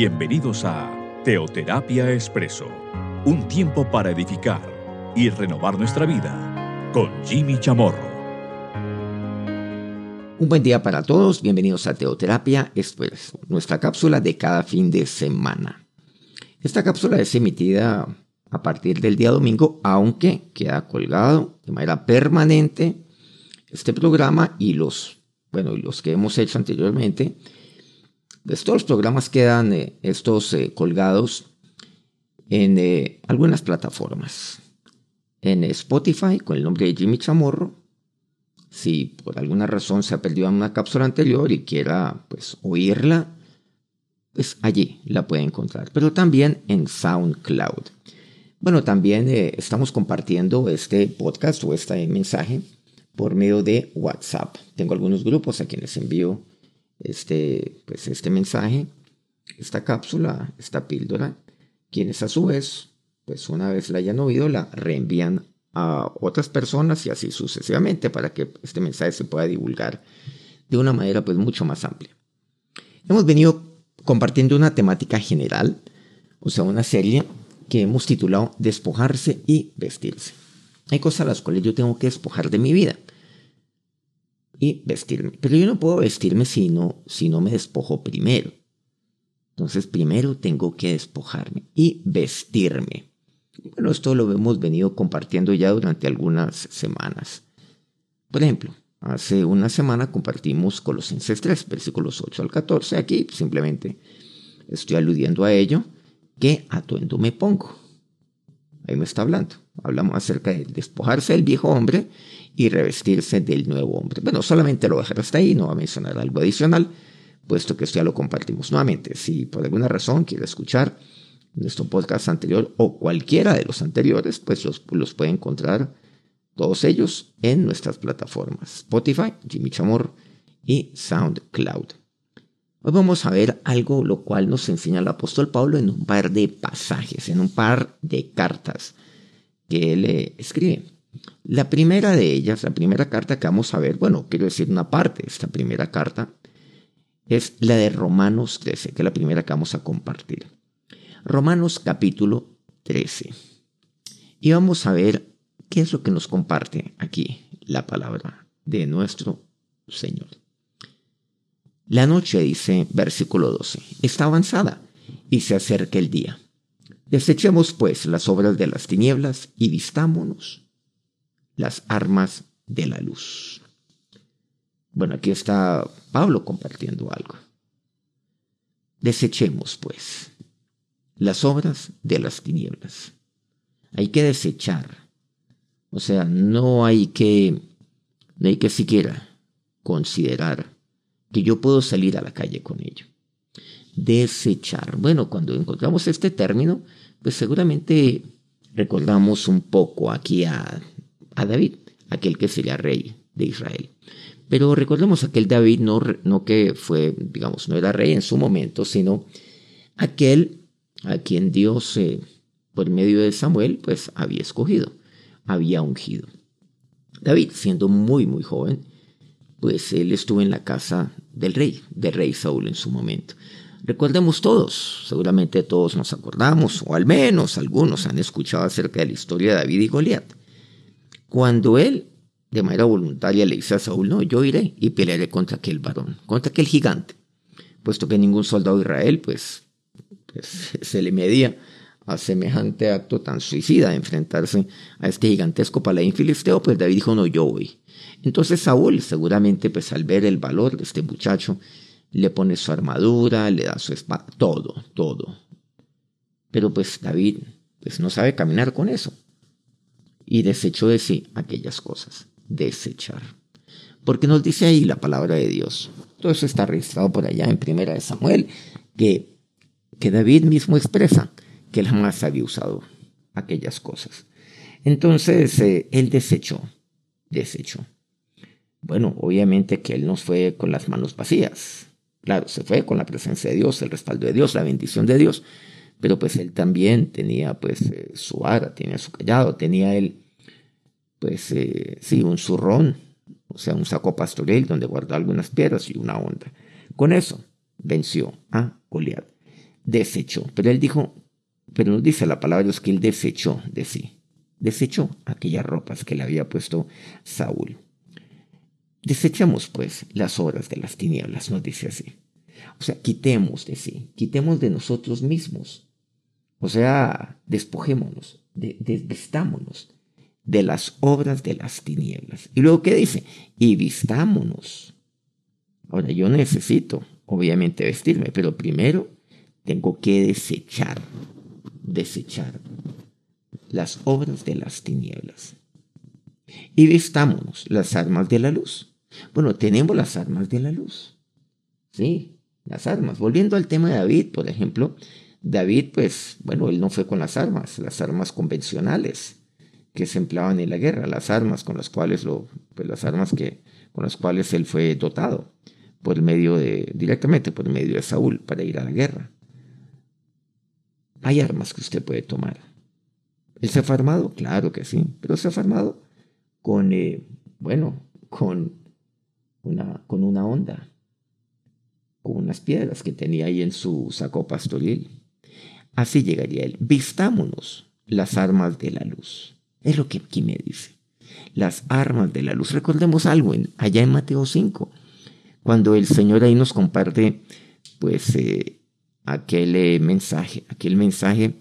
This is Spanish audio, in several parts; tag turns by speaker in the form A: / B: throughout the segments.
A: Bienvenidos a Teoterapia Expreso, un tiempo para edificar y renovar nuestra vida con Jimmy Chamorro.
B: Un buen día para todos, bienvenidos a Teoterapia Expreso, nuestra cápsula de cada fin de semana. Esta cápsula es emitida a partir del día domingo, aunque queda colgado de manera permanente este programa y los, bueno, los que hemos hecho anteriormente. Pues todos los programas quedan eh, estos eh, colgados en eh, algunas plataformas. En Spotify con el nombre de Jimmy Chamorro. Si por alguna razón se ha perdido una cápsula anterior y quiera pues oírla, pues allí la puede encontrar. Pero también en SoundCloud. Bueno, también estamos compartiendo este podcast o este mensaje por medio de WhatsApp. Tengo algunos grupos a quienes envío este, pues este mensaje, esta cápsula, esta píldora, quienes a su vez, pues una vez la hayan oído, la reenvían a otras personas y así sucesivamente para que este mensaje se pueda divulgar de una manera pues mucho más amplia. Hemos venido compartiendo una temática general, o sea, una serie que hemos titulado Despojarse y vestirse. Hay cosas a las cuales yo tengo que despojar de mi vida y vestirme. Pero yo no puedo vestirme si no, si no me despojo primero. Entonces primero tengo que despojarme y vestirme. Bueno, esto lo hemos venido compartiendo ya durante algunas semanas. Por ejemplo, hace una semana compartimos Colosenses 3, versículos 8 al 14. Aquí simplemente estoy aludiendo a ello. ¿Qué atuendo me pongo? Ahí me está hablando. Hablamos acerca de despojarse del viejo hombre y revestirse del nuevo hombre. Bueno, solamente lo voy a dejar hasta ahí, no va a mencionar algo adicional, puesto que esto ya lo compartimos nuevamente. Si por alguna razón quiere escuchar nuestro podcast anterior o cualquiera de los anteriores, pues los, los puede encontrar todos ellos en nuestras plataformas Spotify, Jimmy Chamor y SoundCloud. Hoy vamos a ver algo lo cual nos enseña el apóstol Pablo en un par de pasajes, en un par de cartas que él escribe. La primera de ellas, la primera carta que vamos a ver, bueno, quiero decir una parte esta primera carta, es la de Romanos 13, que es la primera que vamos a compartir. Romanos capítulo 13. Y vamos a ver qué es lo que nos comparte aquí la palabra de nuestro Señor. La noche, dice versículo 12, está avanzada y se acerca el día. Desechemos pues las obras de las tinieblas y vistámonos las armas de la luz. Bueno, aquí está Pablo compartiendo algo. Desechemos, pues, las obras de las tinieblas. Hay que desechar. O sea, no hay que, no hay que siquiera considerar que yo puedo salir a la calle con ello. Desechar. Bueno, cuando encontramos este término, pues seguramente recordamos un poco aquí a a David, aquel que sería rey de Israel. Pero recordemos aquel David no, no que fue, digamos, no era rey en su momento, sino aquel a quien Dios, eh, por medio de Samuel, pues había escogido, había ungido. David, siendo muy, muy joven, pues él estuvo en la casa del rey, del rey Saúl en su momento. Recordemos todos, seguramente todos nos acordamos, o al menos algunos han escuchado acerca de la historia de David y Goliat. Cuando él, de manera voluntaria, le dice a Saúl, no, yo iré y pelearé contra aquel varón, contra aquel gigante, puesto que ningún soldado de Israel, pues, pues se le medía a semejante acto tan suicida de enfrentarse a este gigantesco paladín filisteo, pues David dijo, no, yo voy. Entonces Saúl, seguramente, pues al ver el valor de este muchacho, le pone su armadura, le da su espada, todo, todo. Pero pues David, pues no sabe caminar con eso y desechó de sí aquellas cosas. Desechar. Porque nos dice ahí la palabra de Dios. Todo eso está registrado por allá en Primera de Samuel, que, que David mismo expresa que él jamás había usado aquellas cosas. Entonces, eh, él desechó, desechó. Bueno, obviamente que él no fue con las manos vacías. Claro, se fue con la presencia de Dios, el respaldo de Dios, la bendición de Dios, pero pues él también tenía pues eh, su ara, tenía su callado, tenía él pues eh, sí, un zurrón, o sea, un saco pastoril donde guardó algunas piedras y una onda. Con eso venció a Goliat. desechó. Pero él dijo, pero nos dice la palabra Dios que él desechó de sí. Desechó aquellas ropas que le había puesto Saúl. Desechamos pues las obras de las tinieblas, nos dice así. O sea, quitemos de sí, quitemos de nosotros mismos. O sea, despojémonos, desvistámonos de las obras de las tinieblas. Y luego, ¿qué dice? Y vistámonos. Ahora, yo necesito, obviamente, vestirme, pero primero tengo que desechar, desechar las obras de las tinieblas. Y vistámonos las armas de la luz. Bueno, tenemos las armas de la luz. Sí, las armas. Volviendo al tema de David, por ejemplo, David, pues, bueno, él no fue con las armas, las armas convencionales que se empleaban en la guerra, las armas con las cuales lo, pues las armas que, con las cuales él fue dotado por medio de, directamente por medio de Saúl para ir a la guerra. Hay armas que usted puede tomar. ¿Él se ha armado? Claro que sí, pero se armado con, eh, bueno, con una, con una onda, con unas piedras que tenía ahí en su saco pastoril. Así llegaría él. Vistámonos las armas de la luz. Es lo que aquí me dice. Las armas de la luz. Recordemos algo allá en Mateo 5, cuando el Señor ahí nos comparte, pues, eh, aquel eh, mensaje, aquel mensaje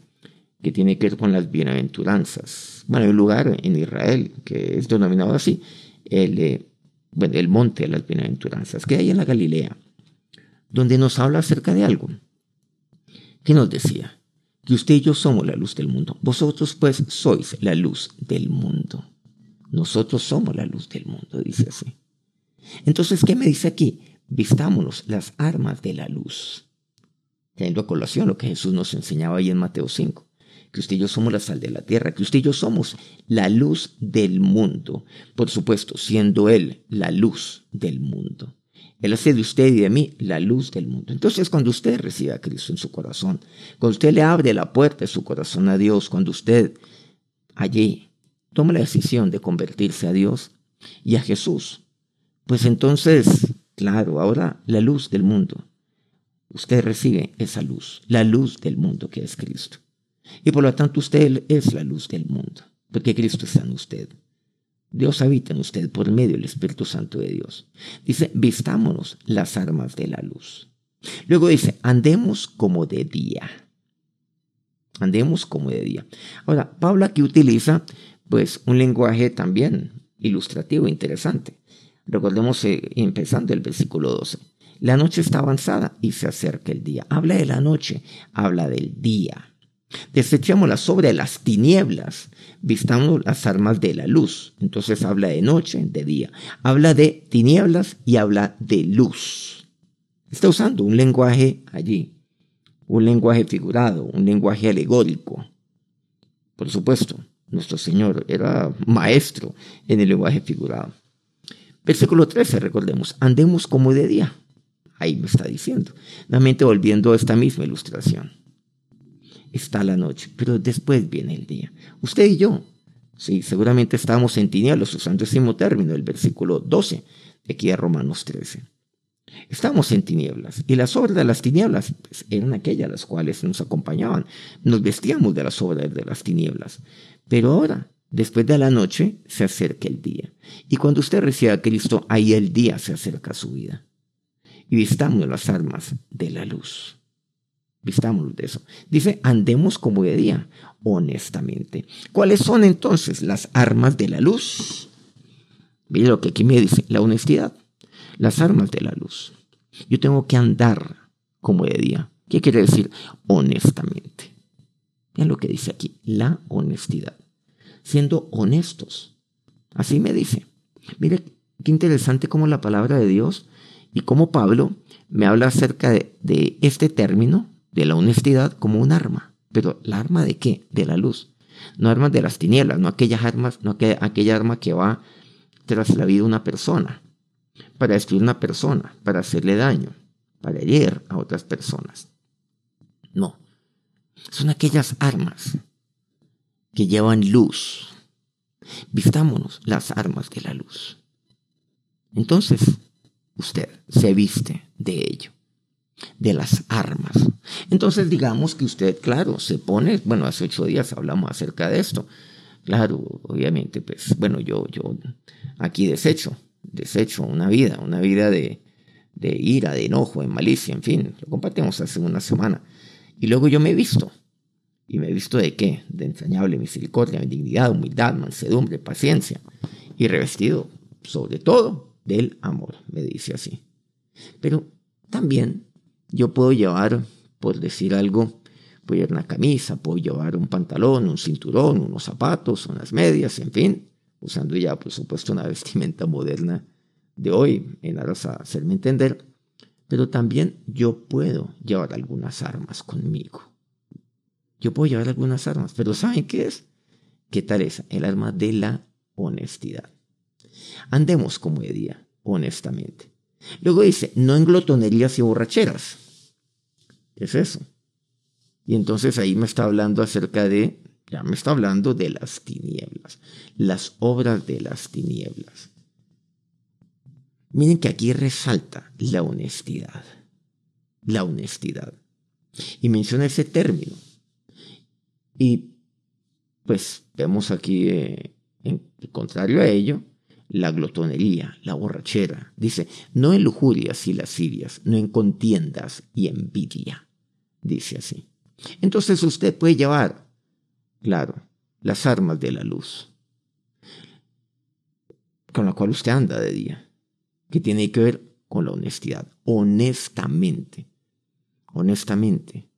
B: que tiene que ver con las bienaventuranzas. Bueno, hay un lugar en Israel que es denominado así, el, eh, bueno, el monte de las bienaventuranzas, que hay en la Galilea, donde nos habla acerca de algo. ¿Qué nos decía? Que usted y yo somos la luz del mundo. Vosotros pues sois la luz del mundo. Nosotros somos la luz del mundo, dice así. Entonces, ¿qué me dice aquí? Vistámonos las armas de la luz. Teniendo a colación lo que Jesús nos enseñaba ahí en Mateo 5 que usted y yo somos la sal de la tierra, que usted y yo somos la luz del mundo. Por supuesto, siendo Él la luz del mundo. Él hace de usted y de mí la luz del mundo. Entonces, cuando usted recibe a Cristo en su corazón, cuando usted le abre la puerta de su corazón a Dios, cuando usted allí toma la decisión de convertirse a Dios y a Jesús, pues entonces, claro, ahora la luz del mundo. Usted recibe esa luz, la luz del mundo que es Cristo. Y por lo tanto usted es la luz del mundo, porque Cristo está en usted. Dios habita en usted por medio del Espíritu Santo de Dios. Dice, vistámonos las armas de la luz. Luego dice, andemos como de día. Andemos como de día. Ahora, Pablo aquí utiliza pues un lenguaje también ilustrativo, interesante. Recordemos eh, empezando el versículo 12. La noche está avanzada y se acerca el día. Habla de la noche, habla del día. Desechamos la sobre las tinieblas, vistamos las armas de la luz. Entonces habla de noche, de día. Habla de tinieblas y habla de luz. Está usando un lenguaje allí, un lenguaje figurado, un lenguaje alegórico. Por supuesto, nuestro Señor era maestro en el lenguaje figurado. Versículo 13, recordemos, andemos como de día. Ahí me está diciendo. Nuevamente volviendo a esta misma ilustración está la noche, pero después viene el día. Usted y yo, sí, seguramente estamos en tinieblas, usando ese mismo término, el versículo 12 de aquí a Romanos 13. Estamos en tinieblas y las obras de las tinieblas pues, eran aquellas las cuales nos acompañaban. Nos vestíamos de las obras de las tinieblas. Pero ahora, después de la noche, se acerca el día. Y cuando usted recibe a Cristo, ahí el día se acerca a su vida. Y vistamos las armas de la luz. Vistámonos de eso. Dice, andemos como de día, honestamente. ¿Cuáles son entonces las armas de la luz? Mire lo que aquí me dice, la honestidad. Las armas de la luz. Yo tengo que andar como de día. ¿Qué quiere decir honestamente? Miren lo que dice aquí, la honestidad. Siendo honestos. Así me dice. Mire qué interesante como la palabra de Dios y cómo Pablo me habla acerca de, de este término de la honestidad como un arma. Pero ¿la arma de qué? De la luz. No armas de las tinieblas, no aquellas armas, no aquella, arma que va tras la vida de una persona, para destruir una persona, para hacerle daño, para herir a otras personas. No. Son aquellas armas que llevan luz. Vistámonos las armas de la luz. Entonces, usted se viste de ello. de las armas. Entonces digamos que usted, claro, se pone, bueno, hace ocho días hablamos acerca de esto. Claro, obviamente, pues, bueno, yo, yo aquí desecho, desecho una vida, una vida de, de ira, de enojo, de malicia, en fin, lo compartimos hace una semana. Y luego yo me he visto. ¿Y me he visto de qué? De entrañable misericordia, dignidad, humildad, mansedumbre, paciencia. Y revestido, sobre todo, del amor, me dice así. Pero también yo puedo llevar, por decir algo, puedo llevar una camisa, puedo llevar un pantalón, un cinturón, unos zapatos, unas medias, en fin, usando ya, por supuesto, una vestimenta moderna de hoy, en aras a hacerme entender, pero también yo puedo llevar algunas armas conmigo. Yo puedo llevar algunas armas, pero ¿saben qué es? ¿Qué tal es? El arma de la honestidad. Andemos como de día, honestamente. Luego dice, no en glotonerías y borracheras. es eso? Y entonces ahí me está hablando acerca de, ya me está hablando de las tinieblas, las obras de las tinieblas. Miren que aquí resalta la honestidad, la honestidad. Y menciona ese término. Y pues vemos aquí, eh, en contrario a ello, la glotonería, la borrachera. Dice, no en lujurias y lascivias, no en contiendas y envidia. Dice así. Entonces usted puede llevar, claro, las armas de la luz, con la cual usted anda de día, que tiene que ver con la honestidad, honestamente, honestamente.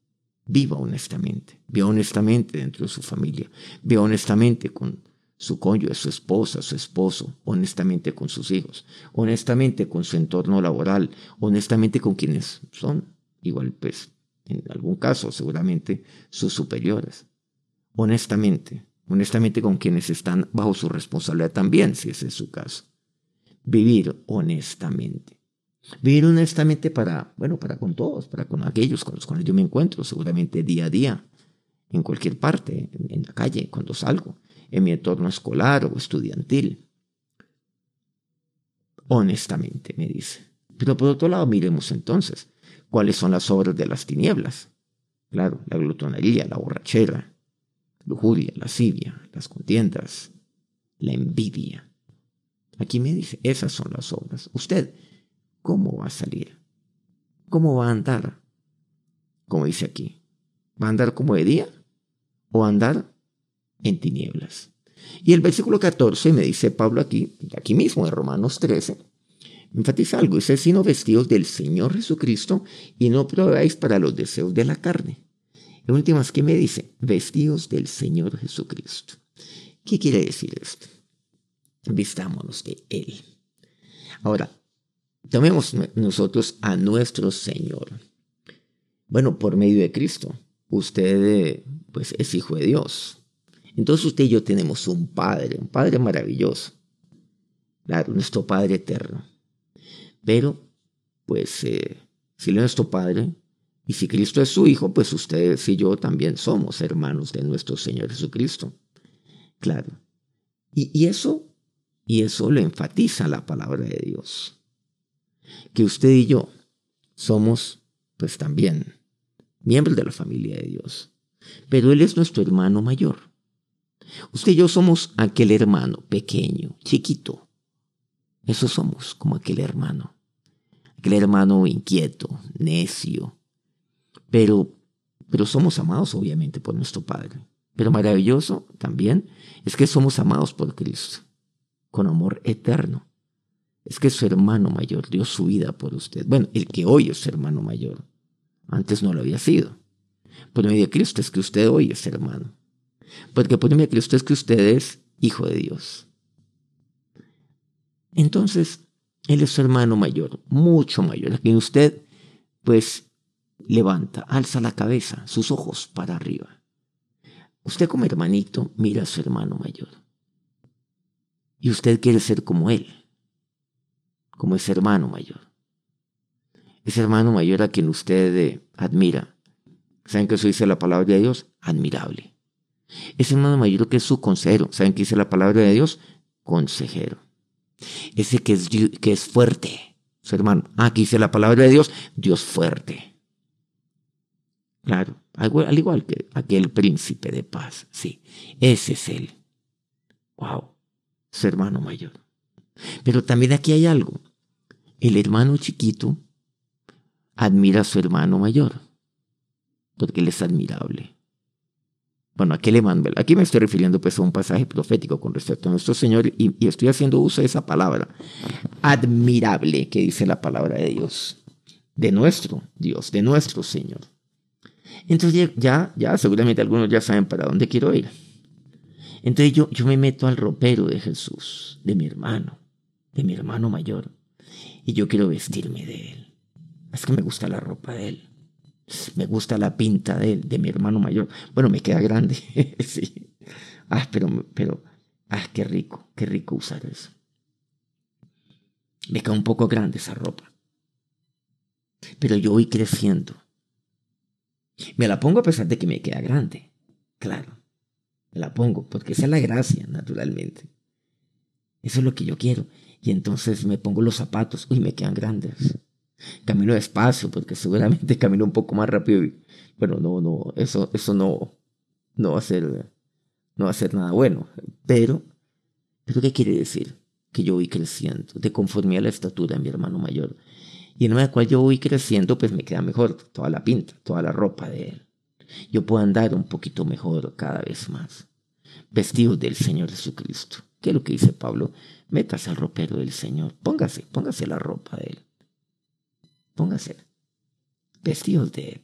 B: Viva honestamente, viva honestamente dentro de su familia, viva honestamente con su cónyuge, su esposa, su esposo, honestamente con sus hijos, honestamente con su entorno laboral, honestamente con quienes son, igual pues en algún caso seguramente sus superiores, honestamente, honestamente con quienes están bajo su responsabilidad también, si ese es su caso. Vivir honestamente. Vivir honestamente para, bueno, para con todos, para con aquellos con los cuales yo me encuentro, seguramente día a día, en cualquier parte, en la calle, cuando salgo en mi entorno escolar o estudiantil. Honestamente, me dice. Pero por otro lado, miremos entonces cuáles son las obras de las tinieblas. Claro, la glutonería, la borrachera, lujuria, lascivia, las contiendas, la envidia. Aquí me dice, esas son las obras. Usted, ¿cómo va a salir? ¿Cómo va a andar? Como dice aquí, ¿va a andar como de día o andar en tinieblas. Y el versículo 14 me dice Pablo aquí, aquí mismo en Romanos 13, enfatiza algo, dice, sino vestidos del Señor Jesucristo y no probáis para los deseos de la carne. En últimas, ¿qué me dice? Vestidos del Señor Jesucristo. ¿Qué quiere decir esto? Vistámonos de Él. Ahora, tomemos nosotros a nuestro Señor. Bueno, por medio de Cristo, usted pues es hijo de Dios. Entonces usted y yo tenemos un Padre, un Padre maravilloso. Claro, nuestro Padre eterno. Pero, pues, eh, si Él es nuestro Padre, y si Cristo es su Hijo, pues ustedes y yo también somos hermanos de nuestro Señor Jesucristo. Claro. Y, y eso, y eso lo enfatiza la palabra de Dios. Que usted y yo somos, pues también, miembros de la familia de Dios. Pero Él es nuestro hermano mayor. Usted y yo somos aquel hermano pequeño, chiquito. Eso somos, como aquel hermano. Aquel hermano inquieto, necio. Pero, pero somos amados obviamente por nuestro Padre. Pero maravilloso también es que somos amados por Cristo, con amor eterno. Es que su hermano mayor dio su vida por usted. Bueno, el que hoy es hermano mayor. Antes no lo había sido. Por medio de Cristo es que usted hoy es hermano. Porque poneme que usted es que usted es hijo de Dios. Entonces, Él es su hermano mayor, mucho mayor, a quien usted, pues, levanta, alza la cabeza, sus ojos para arriba. Usted como hermanito mira a su hermano mayor. Y usted quiere ser como Él, como ese hermano mayor. Ese hermano mayor a quien usted eh, admira. ¿Saben que eso dice la palabra de Dios? Admirable. Ese hermano mayor que es su consejero. ¿Saben qué dice la palabra de Dios? Consejero. Ese que es, que es fuerte, su hermano. Ah, aquí dice la palabra de Dios, Dios fuerte. Claro, al igual que aquel príncipe de paz, sí, ese es él. Wow, su hermano mayor. Pero también aquí hay algo. El hermano chiquito admira a su hermano mayor, porque él es admirable. Bueno, aquí le mando, aquí me estoy refiriendo pues a un pasaje profético con respecto a nuestro Señor y, y estoy haciendo uso de esa palabra. Admirable, que dice la palabra de Dios, de nuestro Dios, de nuestro Señor. Entonces ya, ya seguramente algunos ya saben para dónde quiero ir. Entonces yo, yo me meto al ropero de Jesús, de mi hermano, de mi hermano mayor, y yo quiero vestirme de él. Es que me gusta la ropa de él. Me gusta la pinta de, de mi hermano mayor. Bueno, me queda grande. sí. Ah, pero, pero, ah, qué rico, qué rico usar eso. Me queda un poco grande esa ropa. Pero yo voy creciendo. Me la pongo a pesar de que me queda grande. Claro. Me la pongo porque esa es la gracia, naturalmente. Eso es lo que yo quiero. Y entonces me pongo los zapatos. Uy, me quedan grandes. Camino despacio porque seguramente camino un poco más rápido. bueno, no, no, eso, eso no, no va a ser, no va a ser nada bueno. Pero, ¿pero qué quiere decir? Que yo voy creciendo de conformidad a la estatura de mi hermano mayor. Y en la cual yo voy creciendo, pues me queda mejor toda la pinta, toda la ropa de él. Yo puedo andar un poquito mejor cada vez más. Vestido del Señor Jesucristo. ¿Qué es lo que dice Pablo? Métase al ropero del Señor. Póngase, póngase la ropa de él. Póngase. Vestidos de Él.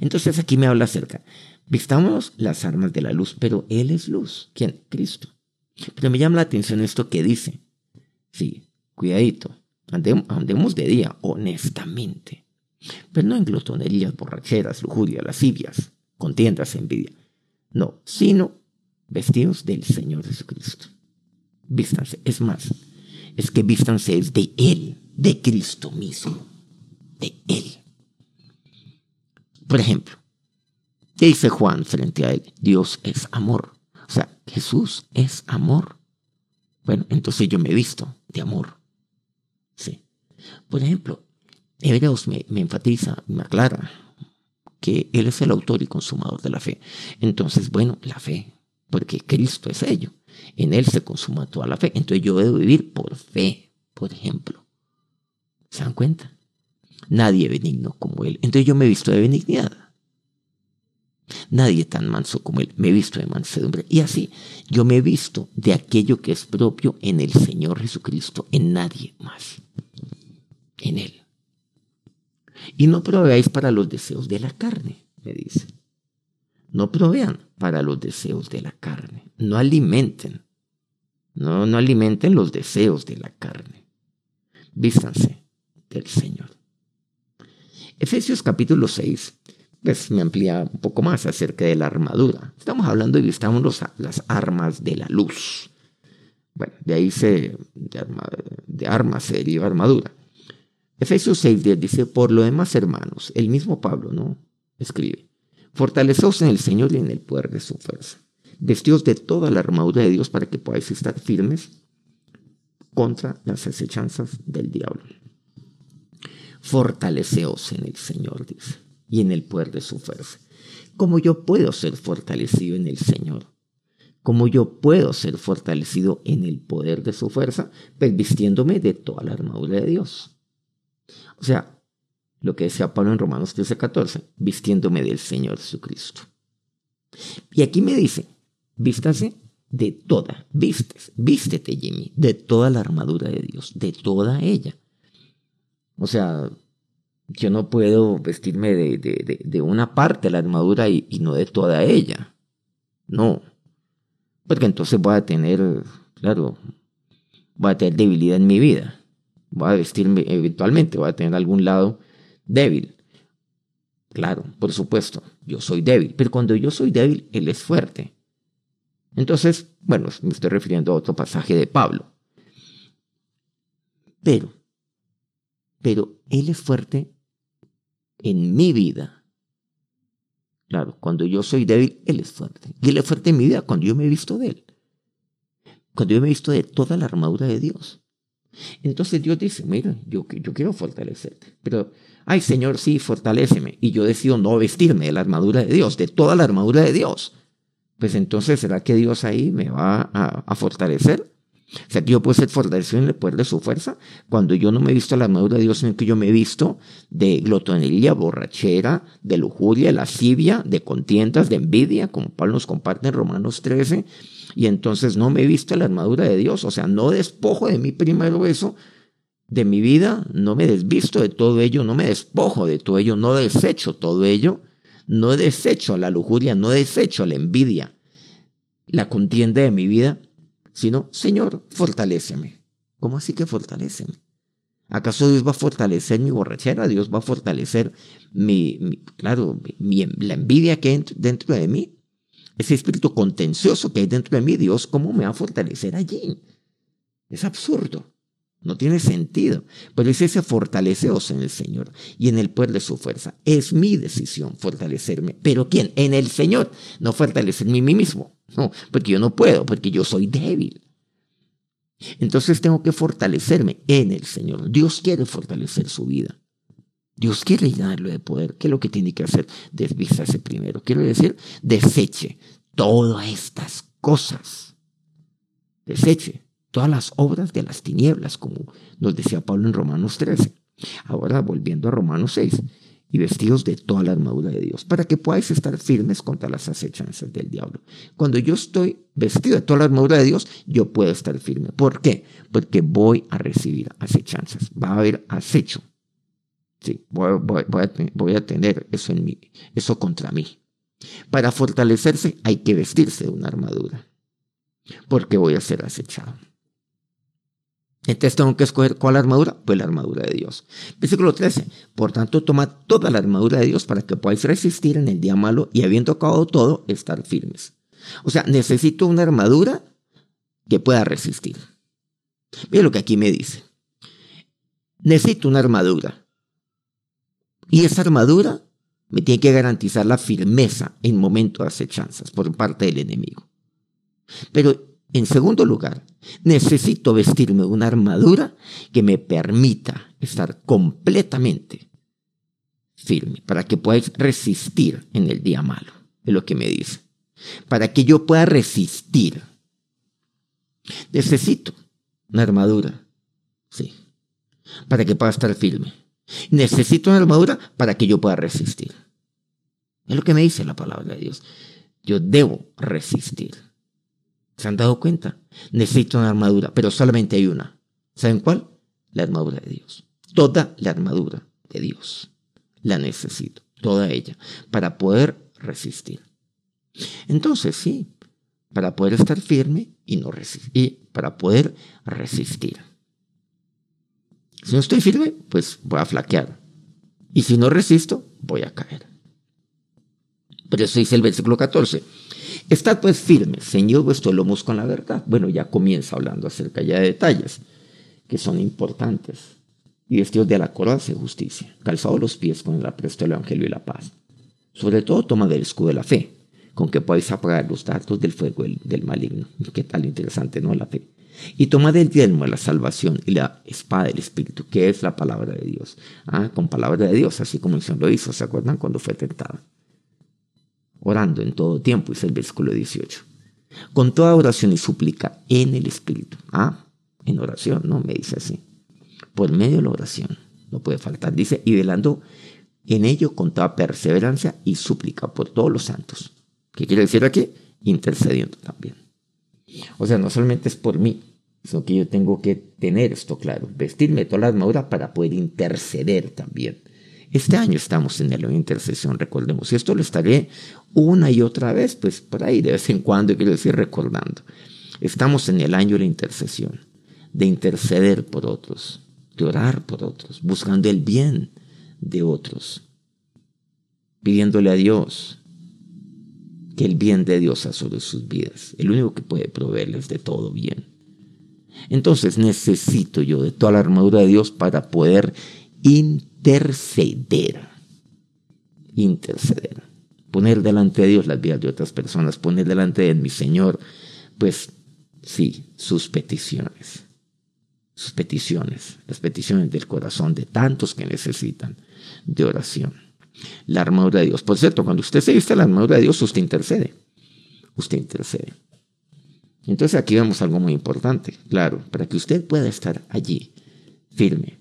B: Entonces aquí me habla acerca. Vistamos las armas de la luz, pero Él es luz. ¿Quién? Cristo. Pero me llama la atención esto que dice. Sí, cuidadito. Andemos de día, honestamente. Pero no en glotonerías, borracheras, lujurias, lascivias, contiendas, envidia. No, sino vestidos del Señor Jesucristo. Vístanse. Es más, es que vístanse de Él, de Cristo mismo Él. Por ejemplo, ¿qué dice Juan frente a Él? Dios es amor. O sea, Jesús es amor. Bueno, entonces yo me he visto de amor. Sí. Por ejemplo, Hebreos me, me enfatiza, me aclara que Él es el autor y consumador de la fe. Entonces, bueno, la fe, porque Cristo es ello. En Él se consuma toda la fe. Entonces yo debo vivir por fe, por ejemplo. ¿Se dan cuenta? Nadie benigno como él. Entonces yo me he visto de benignidad. Nadie tan manso como él. Me he visto de mansedumbre. Y así, yo me he visto de aquello que es propio en el Señor Jesucristo, en nadie más. En él. Y no proveáis para los deseos de la carne, me dice. No provean para los deseos de la carne. No alimenten. No, no alimenten los deseos de la carne. Vístanse del Señor. Efesios capítulo 6 pues, me amplía un poco más acerca de la armadura. Estamos hablando de estamos las armas de la luz. Bueno, de ahí se, de, armas se deriva armadura. Efesios 6 dice, por lo demás hermanos, el mismo Pablo, ¿no? Escribe, fortaleceos en el Señor y en el poder de su fuerza. Vestidos de toda la armadura de Dios para que podáis estar firmes contra las acechanzas del diablo. Fortaleceos en el Señor, dice, y en el poder de su fuerza. ¿Cómo yo puedo ser fortalecido en el Señor? ¿Cómo yo puedo ser fortalecido en el poder de su fuerza? Pues vistiéndome de toda la armadura de Dios. O sea, lo que decía Pablo en Romanos 13:14, vistiéndome del Señor Jesucristo. Y aquí me dice, vístase de toda, vistes, vístete Jimmy, de toda la armadura de Dios, de toda ella. O sea, yo no puedo vestirme de, una parte de la armadura y, no de toda ella. No. Porque entonces voy a tener, claro, voy a tener debilidad en mi vida. Voy a vestirme eventualmente, voy a tener algún lado débil. Claro, por supuesto, yo soy débil, pero cuando yo soy débil, Él es fuerte. Entonces, bueno, me estoy refiriendo a otro pasaje de Pablo. Pero pero Él es fuerte en mi vida. Claro, cuando yo soy débil, Él es fuerte. Y Él es fuerte en mi vida cuando yo me he visto de Él. Cuando yo me he visto de toda la armadura de Dios. Entonces Dios dice, mira, yo, quiero fortalecerte, pero, ay Señor, sí, fortaléceme. Y yo decido no vestirme de la armadura de Dios, de toda la armadura de Dios. Pues entonces, ¿será que Dios ahí me va a, a fortalecer? O sea, que yo puedo fortalecido en el poder de su fuerza cuando yo no me he visto la armadura de Dios, sino que yo me he visto de glotonería, borrachera, de lujuria, lascivia, de contiendas, de envidia, como Pablo nos comparte en Romanos 13. Y entonces no me he visto la armadura de Dios, o sea, no despojo de mi primero eso, de mi vida, no me desvisto de todo ello, no me despojo de todo ello, no desecho todo ello, no desecho la lujuria, no desecho la envidia, la contienda de mi vida sino, Señor, fortaléceme. ¿Cómo así que fortaléceme? ¿Acaso Dios va a fortalecer mi borrachera? ¿Dios va a fortalecer mi, claro, mi, la envidia que hay dentro de mí? Ese espíritu contencioso que hay dentro de mí, Dios, ¿cómo me va a fortalecer allí? Es absurdo. No tiene sentido. Pero es ese fortaleceos en el Señor y en el poder de su fuerza. Es mi decisión fortalecerme. ¿Pero quién? En el Señor. No fortalecerme en mí mismo. No, porque yo no puedo, porque yo soy débil. Entonces tengo que fortalecerme en el Señor. Dios quiere fortalecer su vida. Dios quiere llenarlo de poder. ¿Qué es lo que tiene que hacer? Desvístase primero. Quiero decir, deseche todas estas cosas. Deseche todas las obras de las tinieblas, como nos decía Pablo en Romanos 13. Ahora volviendo a Romanos 6 y vestidos de toda la armadura de Dios, para que podáis estar firmes contra las acechanzas del diablo. Cuando yo estoy vestido de toda la armadura de Dios, yo puedo estar firme. ¿Por qué? Porque voy a recibir acechanzas. Va a haber acecho. Sí, voy, voy a tener eso en mí, eso contra mí. Para fortalecerse hay que vestirse de una armadura, porque voy a ser acechado. Entonces tengo que escoger cuál armadura, pues la armadura de Dios. Versículo 13. Por tanto, toma toda la armadura de Dios para que podáis resistir en el día malo y habiendo acabado todo, estar firmes. O sea, necesito una armadura que pueda resistir. Mira lo que aquí me dice. Necesito una armadura. Y esa armadura me tiene que garantizar la firmeza en momentos de acechanzas por parte del enemigo. Pero en segundo lugar, necesito vestirme una armadura que me permita estar completamente firme para que pueda resistir en el día malo, es lo que me dice. Para que yo pueda resistir, necesito una armadura, sí, para que pueda estar firme. Necesito una armadura para que yo pueda resistir. Es lo que me dice la palabra de Dios. Yo debo resistir. ¿Se han dado cuenta? Necesito una armadura, pero solamente hay una. ¿Saben cuál? La armadura de Dios. Toda la armadura de Dios. La necesito, toda ella, para poder resistir. Entonces, sí, para poder estar firme y no resistir, y para poder resistir. Si no estoy firme, pues voy a flaquear. Y si no resisto, voy a caer. Pero eso dice el versículo 14. Estad pues firmes, ceñid vuestros lomos con la verdad. Bueno, ya comienza hablando acerca ya de detalles que son importantes. Y vestidos de la coraza de justicia, calzados los pies con el apresto del evangelio y la paz. Sobre todo toma del escudo de la fe, con que podáis apagar los dardos del fuego del maligno. Qué tal interesante, ¿no? La fe. Y toma del de la salvación y la espada del Espíritu, que es la palabra de Dios. Ah, con palabra de Dios, así como el Señor lo hizo, ¿se acuerdan? Cuando fue tentado orando en todo tiempo, es el versículo 18. Con toda oración y súplica en el Espíritu. Ah, en oración, no me dice así. Por medio de la oración, no puede faltar. Dice, y velando en ello con toda perseverancia y súplica por todos los santos. ¿Qué quiere decir aquí? Intercediendo también. O sea, no solamente es por mí, sino que yo tengo que tener esto claro, vestirme toda la armadura para poder interceder también este año estamos en el intercesión, recordemos. Y esto lo estaré una y otra vez, pues por ahí de vez en cuando, quiero decir, recordando. Estamos en el año de la intercesión, de interceder por otros, de orar por otros, buscando el bien de otros, pidiéndole a Dios que el bien de Dios sea sobre sus vidas, el único que puede proveerles de todo bien. Entonces necesito yo de toda la armadura de Dios para poder interceder. Interceder. Poner delante de Dios las vidas de otras personas, poner delante de mi Señor, pues sí, sus peticiones. sus peticiones, las peticiones del corazón de tantos que necesitan de oración. La armadura de Dios. Por cierto, cuando usted se viste la armadura de Dios, usted intercede. Usted intercede. Entonces aquí vemos algo muy importante, claro, para que usted pueda estar allí, firme,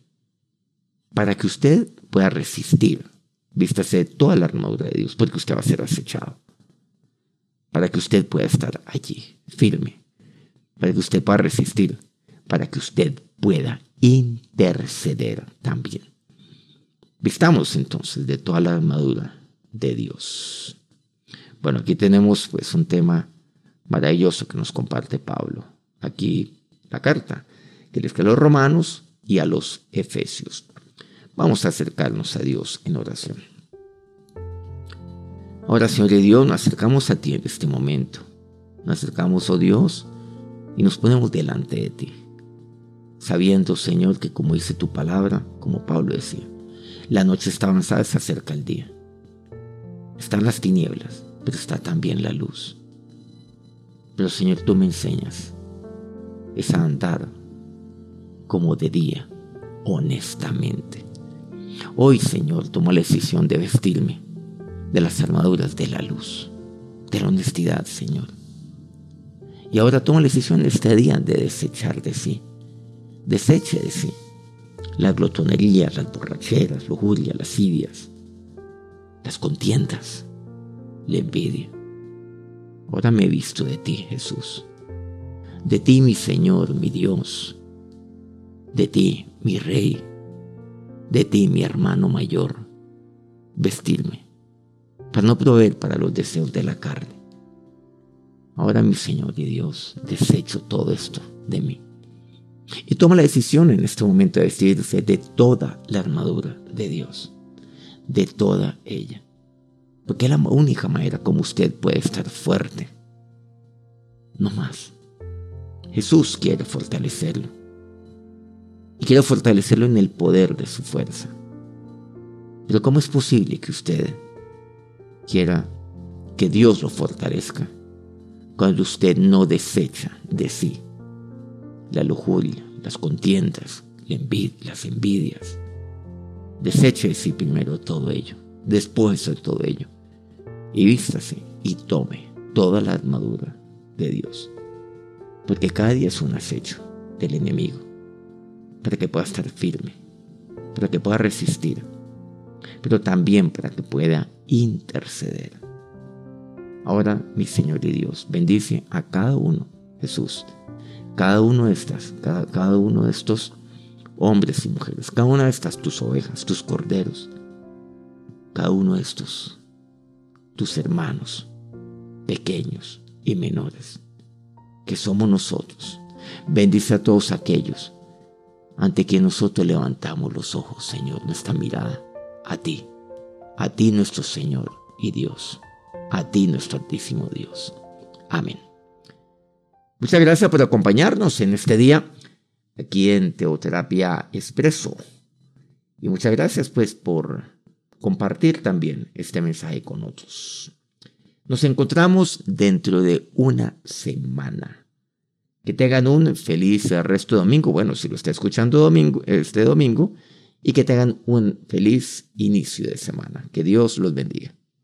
B: para que usted pueda resistir, vístase toda la armadura de Dios, porque usted va a ser acechado, para que usted pueda estar allí, firme, para que usted pueda resistir, para que usted pueda interceder también. Vistamos entonces de toda la armadura de Dios. Bueno, aquí tenemos pues un tema maravilloso que nos comparte Pablo. Aquí la carta que le escribe a los romanos y a los efesios. Vamos a acercarnos a Dios en oración. Ahora, Señor de Dios, nos acercamos a ti en este momento. Nos acercamos, oh Dios, y nos ponemos delante de ti sabiendo, Señor, que como dice tu palabra, como Pablo decía, la noche está avanzada, se acerca el día. Están las tinieblas, pero está también la luz. Pero Señor, tú me enseñas es a andar como de día, honestamente. Hoy, Señor, tomo la decisión de vestirme de las armaduras de la luz, de la honestidad, Señor. Y ahora tomo la decisión este día de desechar de sí deseche de sí la glotonería, las borracheras, lujuria, las lascivias, las contiendas, la envidia. Ahora me he visto de ti, Jesús, de ti, mi Señor, mi Dios, de ti, mi Rey, de ti, mi hermano mayor, vestirme, para no proveer para los deseos de la carne. Ahora, mi Señor y Dios, desecho todo esto de mí y toma la decisión en este momento de vestirse de toda la armadura de Dios, de toda ella. Porque es la única manera como usted puede estar fuerte. No más. Jesús quiere fortalecerlo. Y quiere fortalecerlo en el poder de su fuerza. Pero ¿cómo es posible que usted quiera que Dios lo fortalezca cuando usted no desecha de sí la lujuria, las contiendas, las envidias. Deseche de sí primero todo ello, después de todo ello, y vístase y tome toda la armadura de Dios. Porque cada día es un acecho del enemigo, para que pueda estar firme, para que pueda resistir, pero también para que pueda interceder. Ahora, mi Señor y Dios, bendice a cada uno, Jesús, cada uno de estas, cada, uno de estos hombres y mujeres, cada una de estas tus ovejas, tus corderos, cada uno de estos tus hermanos, pequeños y menores, que somos nosotros. Bendice a todos aquellos ante que nosotros levantamos los ojos, Señor, nuestra mirada a ti, a ti nuestro Señor y Dios, a ti nuestro altísimo Dios. Amén. Muchas gracias por acompañarnos en este día aquí en Teoterapia Expreso. Y muchas gracias pues por compartir también este mensaje con otros. Nos encontramos dentro de una semana. Que tengan un feliz resto de domingo. Bueno, si lo está escuchando domingo, este domingo. Y que tengan un feliz inicio de semana. Que Dios los bendiga.